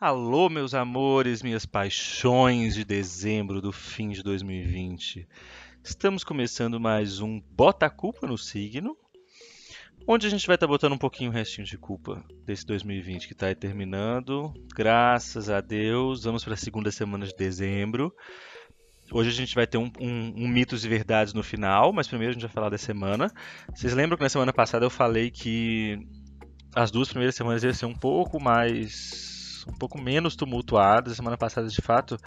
Alô, meus amores, minhas paixões de dezembro do fim de 2020. Estamos começando mais um Bota a Culpa no Signo, onde a gente vai estar botando um pouquinho o restinho de culpa desse 2020 que está aí terminando. Graças a Deus, vamos para a segunda semana de dezembro. Hoje a gente vai ter um, um, um, mitos e verdades no final, mas primeiro a gente vai falar da semana. Vocês lembram que na semana passada eu falei que as duas primeiras semanas iam ser um pouco mais um pouco menos tumultuadas. A semana passada, de fato,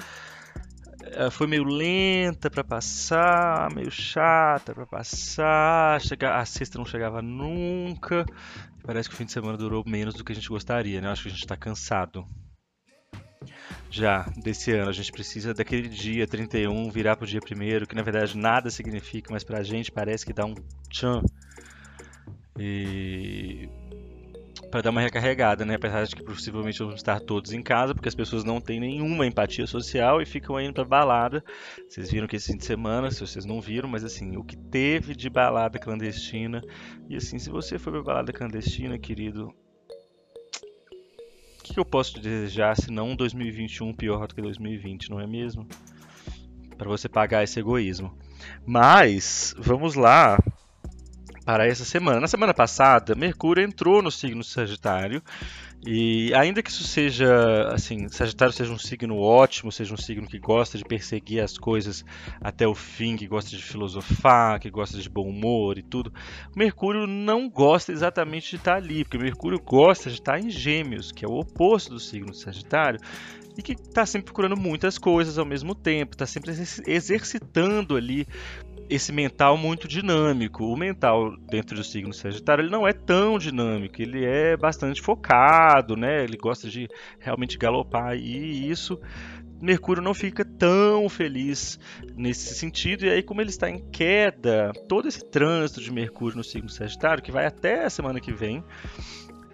eh, foi meio lenta para passar, meio chata para passar. Chegar, a sexta não chegava nunca. Parece que o fim de semana durou menos do que a gente gostaria, né? acho que a gente está cansado. Já desse ano, a gente precisa daquele dia 31 virar para o dia 1 que na verdade nada significa, mas para a gente parece que dá um tchan. E para dar uma recarregada, né? Apesar de que possivelmente vamos estar todos em casa, porque as pessoas não têm nenhuma empatia social e ficam indo para balada. Vocês viram que esse fim de semana, se vocês não viram, mas assim, o que teve de balada clandestina. E assim, se você for para balada clandestina, querido, o que, eu posso te desejar se não um 2021 pior do que 2020, não é mesmo? Para você pagar esse egoísmo. Mas, vamos lá para essa semana. Na semana passada, Mercúrio entrou no signo Sagitário e ainda que isso seja, assim, Sagitário seja um signo ótimo, seja um signo que gosta de perseguir as coisas até o fim, que gosta de filosofar, que gosta de bom humor e tudo, Mercúrio não gosta exatamente de estar ali, porque Mercúrio gosta de estar em Gêmeos, que é o oposto do signo Sagitário, e que está sempre procurando muitas coisas ao mesmo tempo, está sempre exercitando ali esse mental muito dinâmico. O mental dentro do signo Sagitário ele não é tão dinâmico, ele é bastante focado, né? Ele gosta de realmente galopar e isso Mercúrio não fica tão feliz nesse sentido, e aí, como ele está em queda, todo esse trânsito de Mercúrio no signo Sagitário, que vai até a semana que vem,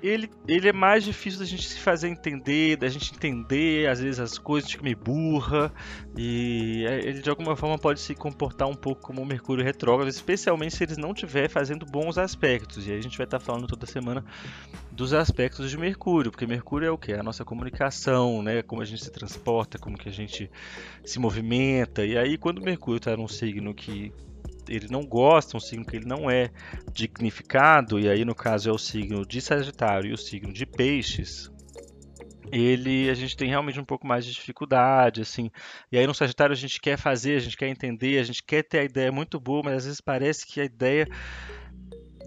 ele, ele é mais difícil da gente se fazer entender, da gente entender às vezes as coisas, fica meio burra e é, ele de alguma forma pode se comportar um pouco como o Mercúrio retrógrado, especialmente se eles não estiver fazendo bons aspectos. E aí a gente vai estar falando toda semana dos aspectos de Mercúrio, porque Mercúrio é o que? É a nossa comunicação, né? Como a gente se transporta, como que a gente se movimenta. E aí quando Mercúrio está num signo que ele não gosta, um signo que ele não é dignificado, e aí no caso é o signo de Sagitário e o signo de Peixes, ele a gente tem realmente um pouco mais de dificuldade, assim. E aí no Sagitário a gente quer fazer, a gente quer entender, a gente quer ter a ideia muito boa, mas às vezes parece que a ideia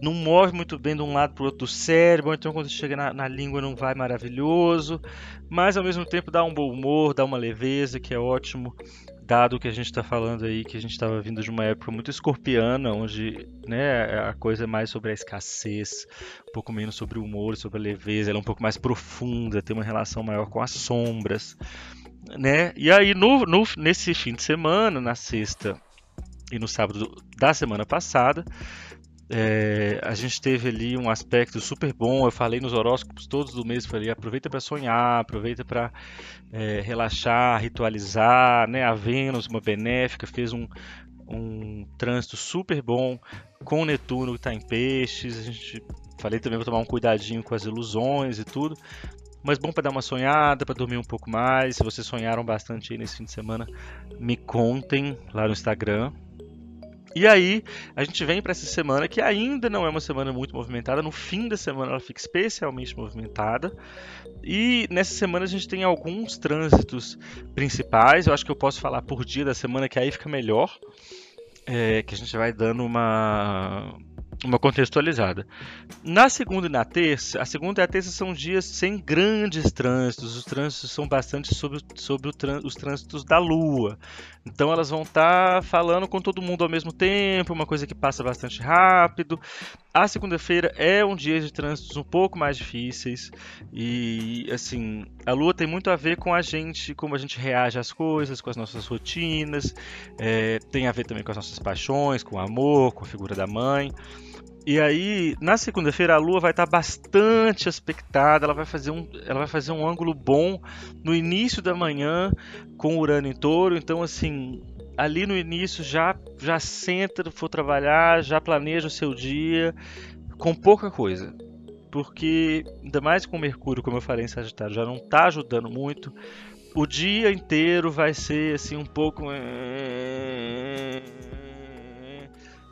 não move muito bem de um lado para o outro do cérebro, então quando chega na, na, língua não vai maravilhoso, mas ao mesmo tempo dá um bom humor, dá uma leveza, que é ótimo dado que a gente está falando aí, que a gente estava vindo de uma época muito escorpiana, onde né, a coisa é mais sobre a escassez, um pouco menos sobre o humor, sobre a leveza, ela é um pouco mais profunda, tem uma relação maior com as sombras. Né? E aí, no, no, nesse fim de semana, na sexta e no sábado da semana passada, é, a gente teve ali um aspecto super bom. Eu falei nos horóscopos todos do mês, falei aproveita para sonhar, aproveita para é, relaxar, ritualizar, né? A Vênus, uma benéfica, fez um, um trânsito super bom com Netuno que está em peixes. A gente falei também para tomar um cuidadinho com as ilusões e tudo. Mas bom para dar uma sonhada, para dormir um pouco mais. Se vocês sonharam bastante aí nesse fim de semana, me contem lá no Instagram, e aí, a gente vem para essa semana que ainda não é uma semana muito movimentada. No fim da semana, ela fica especialmente movimentada. E nessa semana, a gente tem alguns trânsitos principais. Eu acho que eu posso falar por dia da semana, que aí fica melhor. É, que a gente vai dando uma uma contextualizada. Na segunda e na terça, a segunda e a terça são dias sem grandes trânsitos. Os trânsitos são bastante sobre, sobre os trânsitos da Lua. Então elas vão estar tá falando com todo mundo ao mesmo tempo, uma coisa que passa bastante rápido. A segunda-feira é um dia de trânsitos um pouco mais difíceis e assim, a lua tem muito a ver com a gente, como a gente reage às coisas, com as nossas rotinas, é, tem a ver também com as nossas paixões, com o amor, com a figura da mãe. E aí, na segunda-feira, a Lua vai estar bastante aspectada, ela vai, fazer um, ela vai fazer um ângulo bom no início da manhã com Urano em touro. Então, assim, ali no início já, já senta, for trabalhar, já planeja o seu dia com pouca coisa porque ainda mais com o Mercúrio, como eu falei em Sagitário, já não está ajudando muito. O dia inteiro vai ser assim um pouco eh,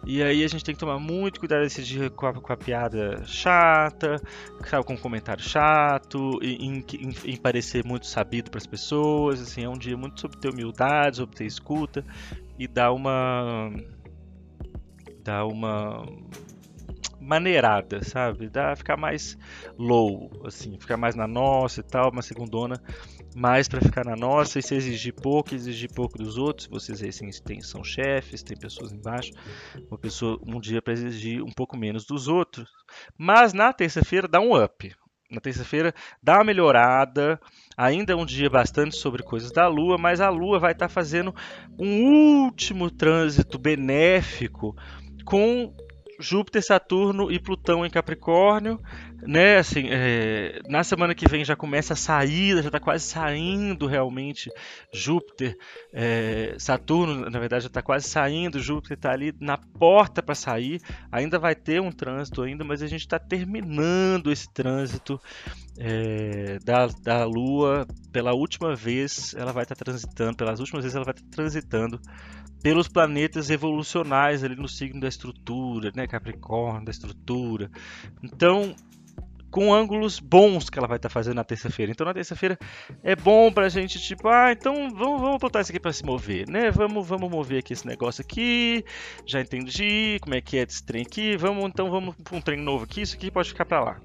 e aí a gente tem que tomar muito cuidado esse dia com a, com a piada chata, sabe, com um comentário chato, em, em, em parecer muito sabido para as pessoas. Assim, é um dia muito sobre ter humildade, sobre ter escuta e dar uma dar uma maneirada, sabe? Dá ficar mais low, assim, ficar mais na nossa e tal, uma segundona mais para ficar na nossa e se exigir pouco, exigir pouco dos outros. Vocês aí tem, são chefes, tem pessoas embaixo, uma pessoa um dia para exigir um pouco menos dos outros. Mas na terça-feira dá um up. Na terça-feira dá uma melhorada. Ainda é um dia bastante sobre coisas da Lua, mas a Lua vai estar tá fazendo um último trânsito benéfico com Júpiter, Saturno e Plutão em Capricórnio, né? Assim, é, na semana que vem já começa a sair, já está quase saindo realmente Júpiter, é, Saturno, na verdade já está quase saindo, Júpiter está ali na porta para sair. Ainda vai ter um trânsito ainda, mas a gente está terminando esse trânsito é, da, da Lua pela última vez. Ela vai estar tá transitando, pelas últimas vezes ela vai estar tá transitando pelos planetas evolucionais ali no signo da estrutura, né, Capricórnio, da estrutura. Então, com ângulos bons que ela vai estar tá fazendo na terça-feira. Então, na terça-feira é bom para a gente, tipo, ah, então vamos, vamos botar isso aqui para se mover, né? Vamos, vamos mover aqui esse negócio aqui. Já entendi como é que é esse trem aqui. Vamos, então, vamos para um trem novo aqui. Isso aqui pode ficar para lá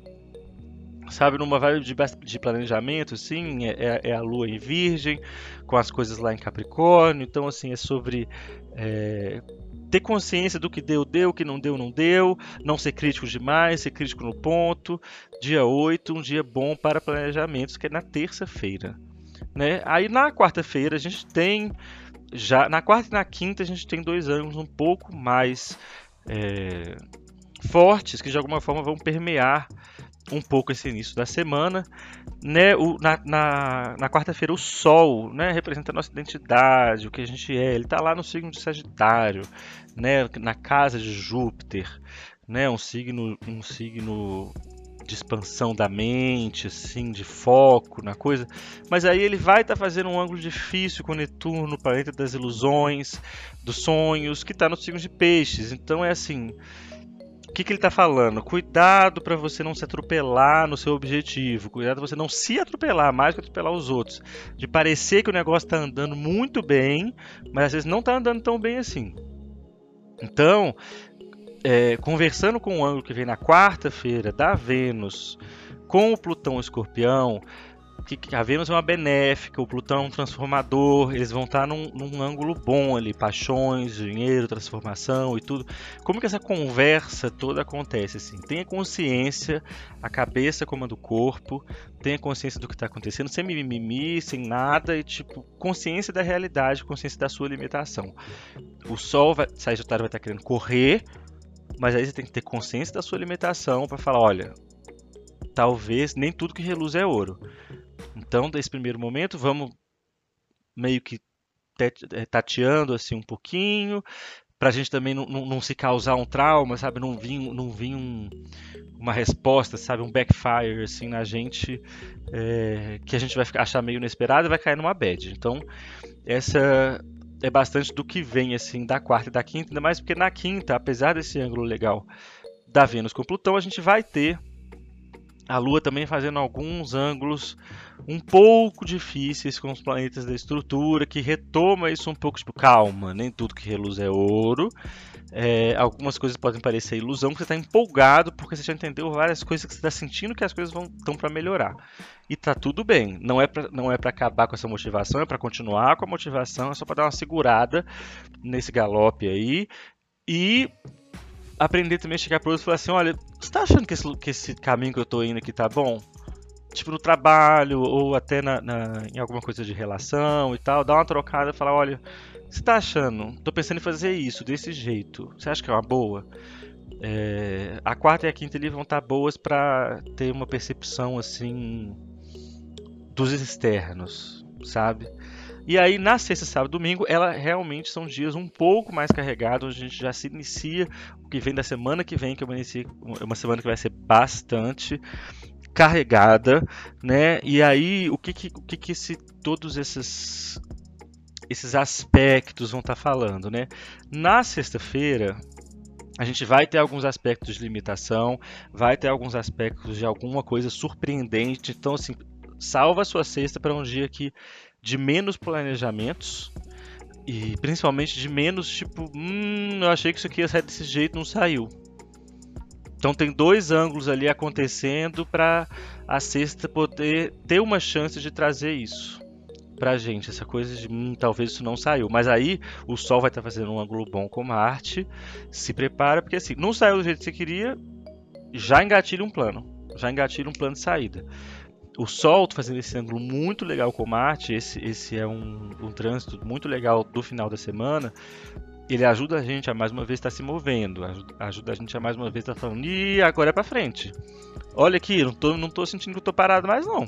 sabe, numa vibe de, de planejamento, sim, é, é, é, a lua em virgem, com as coisas lá em Capricórnio, então, assim, é sobre é, ter consciência do que deu, deu, o que não deu, não deu, não ser crítico demais, ser crítico no ponto. Dia 8, um dia bom para planejamentos, que é na terça-feira. Né? Aí na quarta-feira a gente tem já na quarta e na quinta a gente tem dois ângulos um pouco mais é, fortes que de alguma forma vão permear um pouco esse início da semana. Né? O, na na, na quarta-feira, o Sol né? representa a nossa identidade, o que a gente é. Ele está lá no signo de Sagitário, né? na casa de Júpiter. Né? Um signo, um signo de expansão da mente, assim, de foco na coisa. Mas aí ele vai estar tá fazendo um ângulo difícil com Netuno, planeta das ilusões, dos sonhos, que está no signo de Peixes. Então é assim o que, que ele está falando? Cuidado para você não se atropelar no seu objetivo. Cuidado para você não se atropelar mais que atropelar os outros. De parecer que o negócio está andando muito bem, mas às vezes não está andando tão bem assim. Então, é, conversando com o ângulo que vem na quarta-feira da Vênus com o Plutão Escorpião, que a Vênus é uma benéfica, o Plutão é um transformador, eles vão estar num, num, ângulo bom ali, paixões, dinheiro, transformação e tudo. Como que essa conversa toda acontece assim? Tenha consciência, a cabeça comanda o corpo, tenha consciência do que está acontecendo, sem mimimi, sem nada e tipo consciência da realidade, consciência da sua limitação. O Sol, vai, Sagitário vai estar querendo correr, mas aí você tem que ter consciência da sua limitação para falar, olha, talvez nem tudo que reluz é ouro. Então, desse primeiro momento, vamos meio que eh, tateando assim um pouquinho, para a gente também não, não, não, se causar um trauma, sabe? Não vir, não vir um, uma resposta, sabe? Um backfire assim na gente é, que a gente vai achar meio inesperado e vai cair numa bad. Então, essa é bastante do que vem assim da quarta e da quinta, ainda mais porque na quinta, apesar desse ângulo legal da Vênus com Plutão, a gente vai ter a Lua também fazendo alguns ângulos um pouco difíceis com os planetas da estrutura, que retoma isso um pouco, tipo, calma, nem tudo que reluz é ouro. É, algumas coisas podem parecer ilusão, porque você está empolgado, porque você já entendeu várias coisas que você está sentindo que as coisas estão para melhorar. E tá tudo bem. Não é para não é para acabar com essa motivação, é para continuar com a motivação, é só para dar uma segurada nesse galope aí. E aprender também a chegar pro outro e falar assim, olha, você tá achando que esse, que esse caminho que eu tô indo aqui tá bom? Tipo, no trabalho, ou até na, na, em alguma coisa de relação e tal, dá uma trocada e falar, olha, você tá achando? Tô pensando em fazer isso, desse jeito. Você acha que é uma boa? É, a quarta e a quinta ali vão estar tá boas para ter uma percepção assim dos externos, sabe? E aí, na sexta, sábado domingo, ela realmente são dias um pouco mais carregados, onde a gente já se inicia o que vem da semana que vem, que é uma, uma semana que vai ser bastante carregada, né? E aí, o que que, o que, que esse, todos esses esses aspectos vão estar tá falando, né? Na sexta-feira, a gente vai ter alguns aspectos de limitação, vai ter alguns aspectos de alguma coisa surpreendente. Então, assim, salva a sua sexta para um dia que de menos planejamentos e principalmente de menos tipo, hum, eu achei que isso aqui ia sair desse jeito, não saiu. Então tem dois ângulos ali acontecendo para a sexta poder ter uma chance de trazer isso pra gente, essa coisa de hum, talvez isso não saiu. Mas aí o Sol vai estar tá fazendo um ângulo bom com Marte. Se prepara, porque assim, não saiu do jeito que você queria, já engatilha um plano. Já engatilha um plano de saída. O Sol tá fazendo esse ângulo muito legal com Marte, esse, esse é um, um trânsito muito legal do final da semana. Ele ajuda a gente a mais uma vez estar tá se movendo, ajuda, ajuda, a gente a mais uma vez estar tá falando, e agora é para frente. Olha aqui, não tô, não tô sentindo que eu tô parado mais não.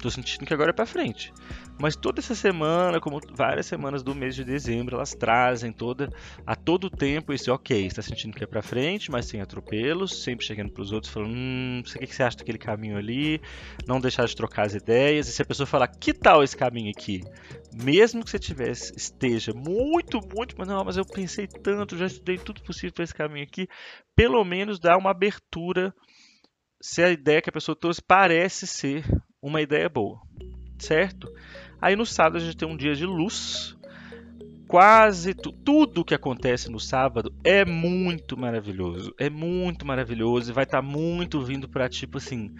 Tô sentindo que agora é para frente. Mas toda essa semana, como várias semanas do mês de dezembro, elas trazem toda a todo tempo esse ok, está sentindo que é para frente, mas sem atropelos, sempre chegando para os outros falando, hum, o que, você acha daquele caminho ali? Não deixar de trocar as ideias. E se a pessoa falar, que tal esse caminho aqui? Mesmo que você tivesse, esteja muito, muito, mas não, mas eu pensei tanto, já estudei tudo possível para esse caminho aqui, pelo menos dá uma abertura se a ideia que a pessoa trouxe parece ser uma ideia boa, certo? Aí no sábado a gente tem um dia de luz. Quase tu, tudo que acontece no sábado é muito maravilhoso. É muito maravilhoso e vai estar tá muito vindo para tipo assim,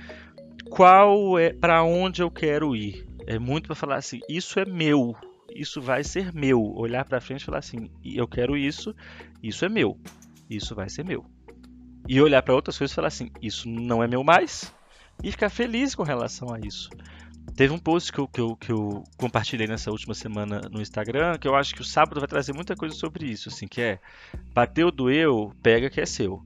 qual é para onde eu quero ir. É muito para falar assim, isso é meu, isso vai ser meu. Olhar para frente e falar assim, eu quero isso, isso é meu, isso vai ser meu. E olhar para outras coisas e falar assim, isso não é meu mais, e ficar feliz com relação a isso. Teve um post que eu, que, eu, que eu compartilhei nessa última semana no Instagram, que eu acho que o sábado vai trazer muita coisa sobre isso, assim, que é bateu, doeu, pega que é seu.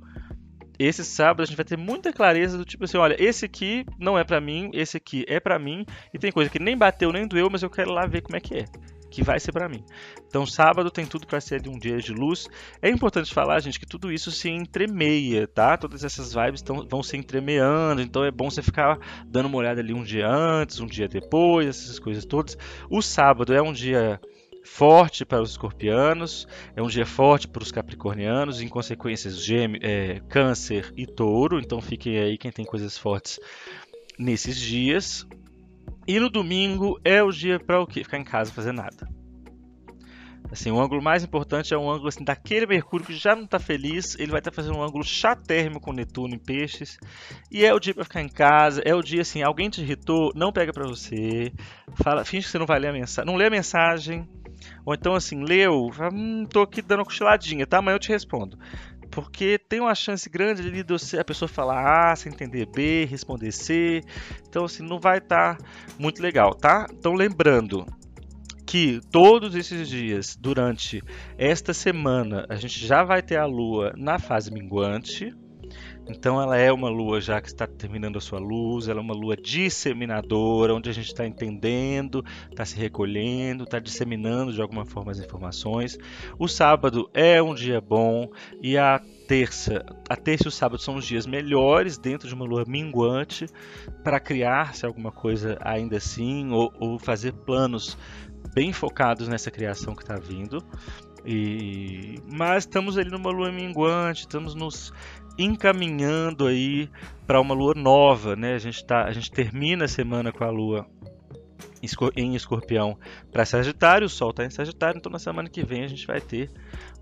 Esse sábado a gente vai ter muita clareza do tipo assim, olha, esse aqui não é para mim, esse aqui é para mim, e tem coisa que nem bateu nem doeu, mas eu quero lá ver como é que é que vai ser para mim. Então, sábado tem tudo para ser de um dia de luz. É importante falar, gente, que tudo isso se entremeia, tá? Todas essas vibes tão, vão se entremeando, então é bom você ficar dando uma olhada ali um dia antes, um dia depois, essas coisas todas. O sábado é um dia forte para os escorpianos, é um dia forte para os capricornianos, em consequências gêmeo, é, câncer e touro, então fiquem aí quem tem coisas fortes nesses dias. E no domingo é o dia para o quê? Ficar em casa fazer nada. Assim, o ângulo mais importante é um ângulo assim, daquele Mercúrio que já não está feliz, ele vai estar tá fazendo um ângulo chatérrimo com Netuno em peixes. E é o dia para ficar em casa, é o dia assim, alguém te irritou, não pega para você, fala, finge que você não vai ler a mensagem, não lê a mensagem, ou então assim, leu, hum, tô aqui dando uma cochiladinha, tá? Amanhã eu te respondo. Porque tem uma chance grande ali de você, a pessoa falar A, sem entender B, responder C. Então, assim, não vai estar tá muito legal, tá? Então, lembrando que todos esses dias, durante esta semana, a gente já vai ter a Lua na fase minguante. Então ela é uma lua já que está terminando a sua luz, ela é uma lua disseminadora, onde a gente está entendendo, está se recolhendo, está disseminando de alguma forma as informações. O sábado é um dia bom e a terça, a terça e o sábado são os dias melhores dentro de uma lua minguante para criar-se alguma coisa ainda assim ou, ou fazer planos bem focados nessa criação que está vindo. E... Mas estamos ali numa lua minguante, estamos nos encaminhando aí para uma lua nova, né? A gente, tá, a gente termina a semana com a lua em escorpião para Sagitário, o Sol está em Sagitário, então na semana que vem a gente vai ter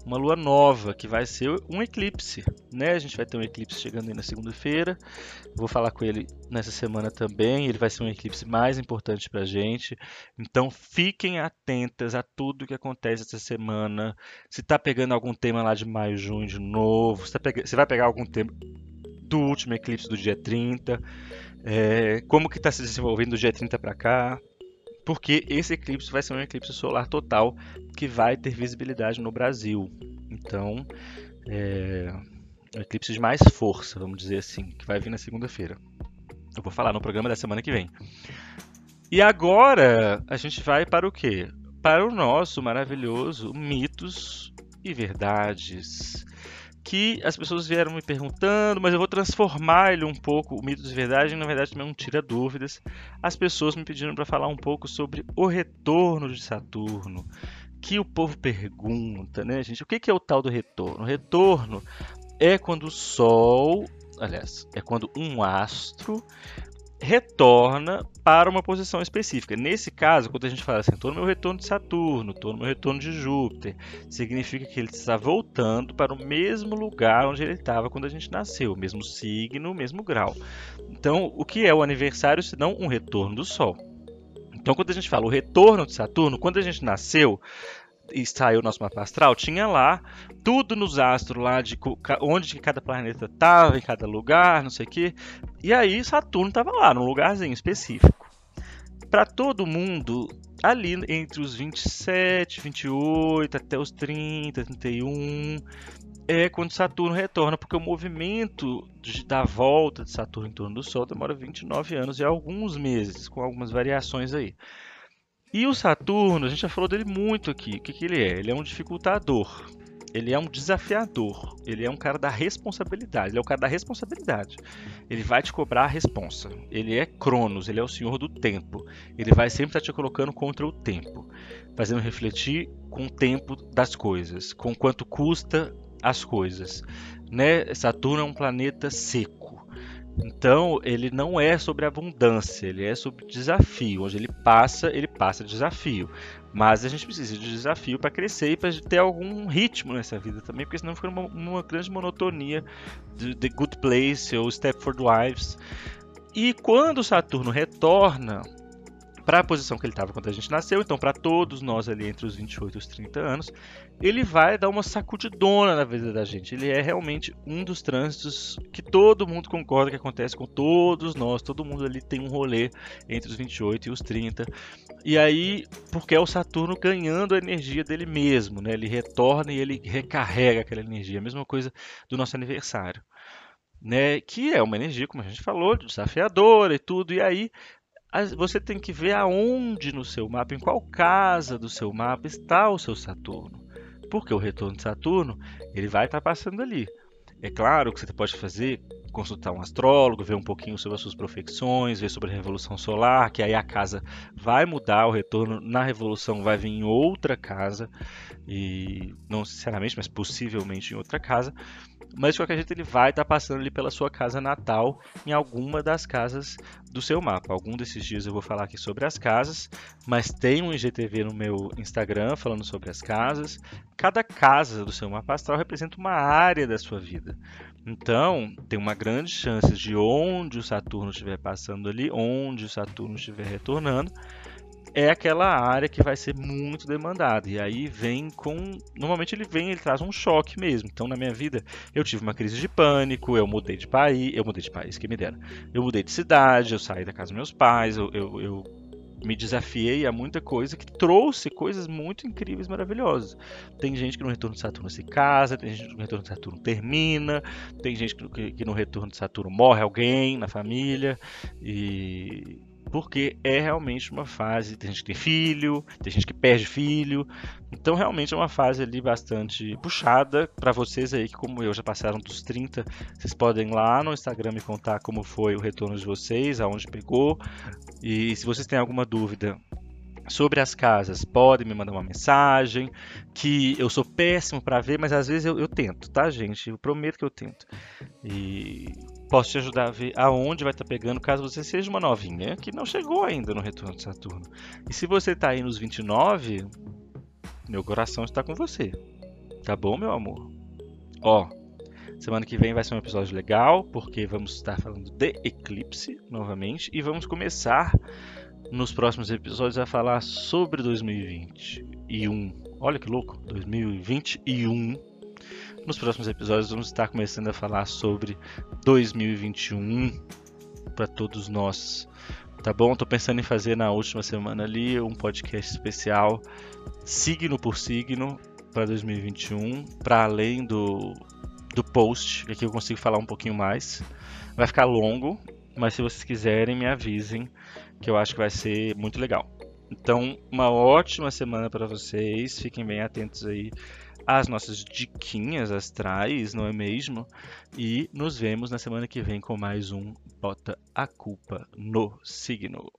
uma lua nova, que vai ser um eclipse, né? A gente vai ter um eclipse chegando aí na segunda-feira. Vou falar com ele nessa semana também. Ele vai ser um eclipse mais importante para a gente. Então fiquem atentas a tudo que acontece essa semana. Se está pegando algum tema lá de maio, junho de novo, se, tá você vai pegar algum tema do último eclipse do dia 30, é, como que está se desenvolvendo do dia 30 para cá porque esse eclipse vai ser um eclipse solar total que vai ter visibilidade no Brasil. Então, é um eclipse de mais força, vamos dizer assim, que vai vir na segunda-feira. Eu vou falar no programa da semana que vem. E agora a gente vai para o quê? para o nosso maravilhoso mitos e verdades. Que as pessoas vieram me perguntando, mas eu vou transformar ele um pouco, o mito de verdade, na verdade também não tira dúvidas. As pessoas me pediram para falar um pouco sobre o retorno de Saturno, que o povo pergunta, né, gente? O que é o tal do retorno? O retorno é quando o Sol, aliás, é quando um astro retorna para uma posição específica. Nesse caso, quando a gente fala assim, estou no meu retorno de Saturno, estou no meu retorno de Júpiter, significa que ele está voltando para o mesmo lugar onde ele estava quando a gente nasceu, mesmo signo, mesmo grau. Então, o que é o aniversário se não um retorno do Sol? Então, quando a gente fala o retorno de Saturno, quando a gente nasceu, e saiu o nosso mapa astral, tinha lá tudo nos astros lá de onde cada planeta estava, em cada lugar, não sei o quê. E aí Saturno estava lá, num lugarzinho específico. Para todo mundo, ali entre os 27, 28 até os 30, 31, é quando Saturno retorna, porque o movimento de, da volta de Saturno em torno do Sol demora 29 anos e alguns meses, com algumas variações aí. E o Saturno, a gente já falou dele muito aqui. O que, que ele é? Ele é um dificultador. Ele é um desafiador. Ele é um cara da responsabilidade. Ele é o cara da responsabilidade. Ele vai te cobrar a responsa. Ele é Cronos, ele é o senhor do tempo. Ele vai sempre estar te colocando contra o tempo, fazendo refletir com o tempo das coisas, com quanto custa as coisas. Né? Saturno é um planeta seco. Então, ele não é sobre abundância, ele é sobre desafio. Onde ele passa, ele passa desafio. Mas a gente precisa de desafio para crescer e para ter algum ritmo nessa vida também, porque senão fica uma, uma grande monotonia de The Good Place ou Stepford Wives. E quando Saturno retorna para a posição que ele estava quando a gente nasceu, então para todos nós ali entre os 28 e os 30 anos, ele vai dar uma sacudidona na vida da gente. Ele é realmente um dos trânsitos que todo mundo concorda que acontece com todos nós, todo mundo ali tem um rolê entre os 28 e os 30. E aí, porque é o Saturno ganhando a energia dele mesmo, né? Ele retorna e ele recarrega aquela energia. A mesma coisa do nosso aniversário. Né, que é uma energia, como a gente falou, desafiadora e tudo. E aí você tem que ver aonde no seu mapa, em qual casa do seu mapa está o seu Saturno. Porque o retorno de Saturno, ele vai estar passando ali. É claro que você pode fazer, consultar um astrólogo, ver um pouquinho sobre as suas profecções, ver sobre a revolução solar, que aí a casa vai mudar, o retorno na revolução vai vir em outra casa, e não sinceramente, mas possivelmente em outra casa mas de qualquer jeito ele vai estar passando ali pela sua casa natal em alguma das casas do seu mapa. Algum desses dias eu vou falar aqui sobre as casas, mas tem um IGTV no meu Instagram falando sobre as casas. Cada casa do seu mapa astral representa uma área da sua vida. Então, tem uma grande chance de onde o Saturno estiver passando ali, onde o Saturno estiver retornando, é aquela área que vai ser muito demandada. E aí vem com. Normalmente ele vem, ele traz um choque mesmo. Então, na minha vida, eu tive uma crise de pânico, eu mudei de país, eu mudei de país, que me dera. Eu mudei de cidade, eu saí da casa dos meus pais, eu, eu, eu me desafiei a muita coisa que trouxe coisas muito incríveis, maravilhosas. Tem gente que no retorno de Saturno se casa, tem gente que no retorno de Saturno termina, tem gente que, que no retorno de Saturno morre alguém na família e porque é realmente uma fase. Tem gente que tem filho, tem gente que perde filho, então realmente é uma fase ali bastante puxada para vocês aí que, como eu, já passaram dos 30. Vocês podem ir lá no Instagram me contar como foi o retorno de vocês, aonde pegou. E se vocês têm alguma dúvida sobre as casas, podem me mandar uma mensagem, que eu sou péssimo para ver, mas às vezes eu, eu, tento, tá, gente? Eu prometo que eu tento. E posso te ajudar a ver aonde vai estar tá pegando, caso você seja uma novinha que não chegou ainda no retorno de Saturno. E se você está aí nos 29, meu coração está com você. Tá bom, meu amor? Ó, semana que vem vai ser um episódio legal, porque vamos estar falando de eclipse novamente e vamos começar nos próximos episódios a falar sobre 2021. Olha que louco, 2021. Nos próximos episódios vamos estar começando a falar sobre 2021 para todos nós. Tá bom? Tô pensando em fazer na última semana ali um podcast especial signo por signo para 2021, para além do do post, que aqui eu consigo falar um pouquinho mais. Vai ficar longo, mas se vocês quiserem, me avisem que eu acho que vai ser muito legal. Então, uma ótima semana para vocês. Fiquem bem atentos aí às nossas diquinhas astrais, não é mesmo? E nos vemos na semana que vem com mais um Bota a Culpa no Signo.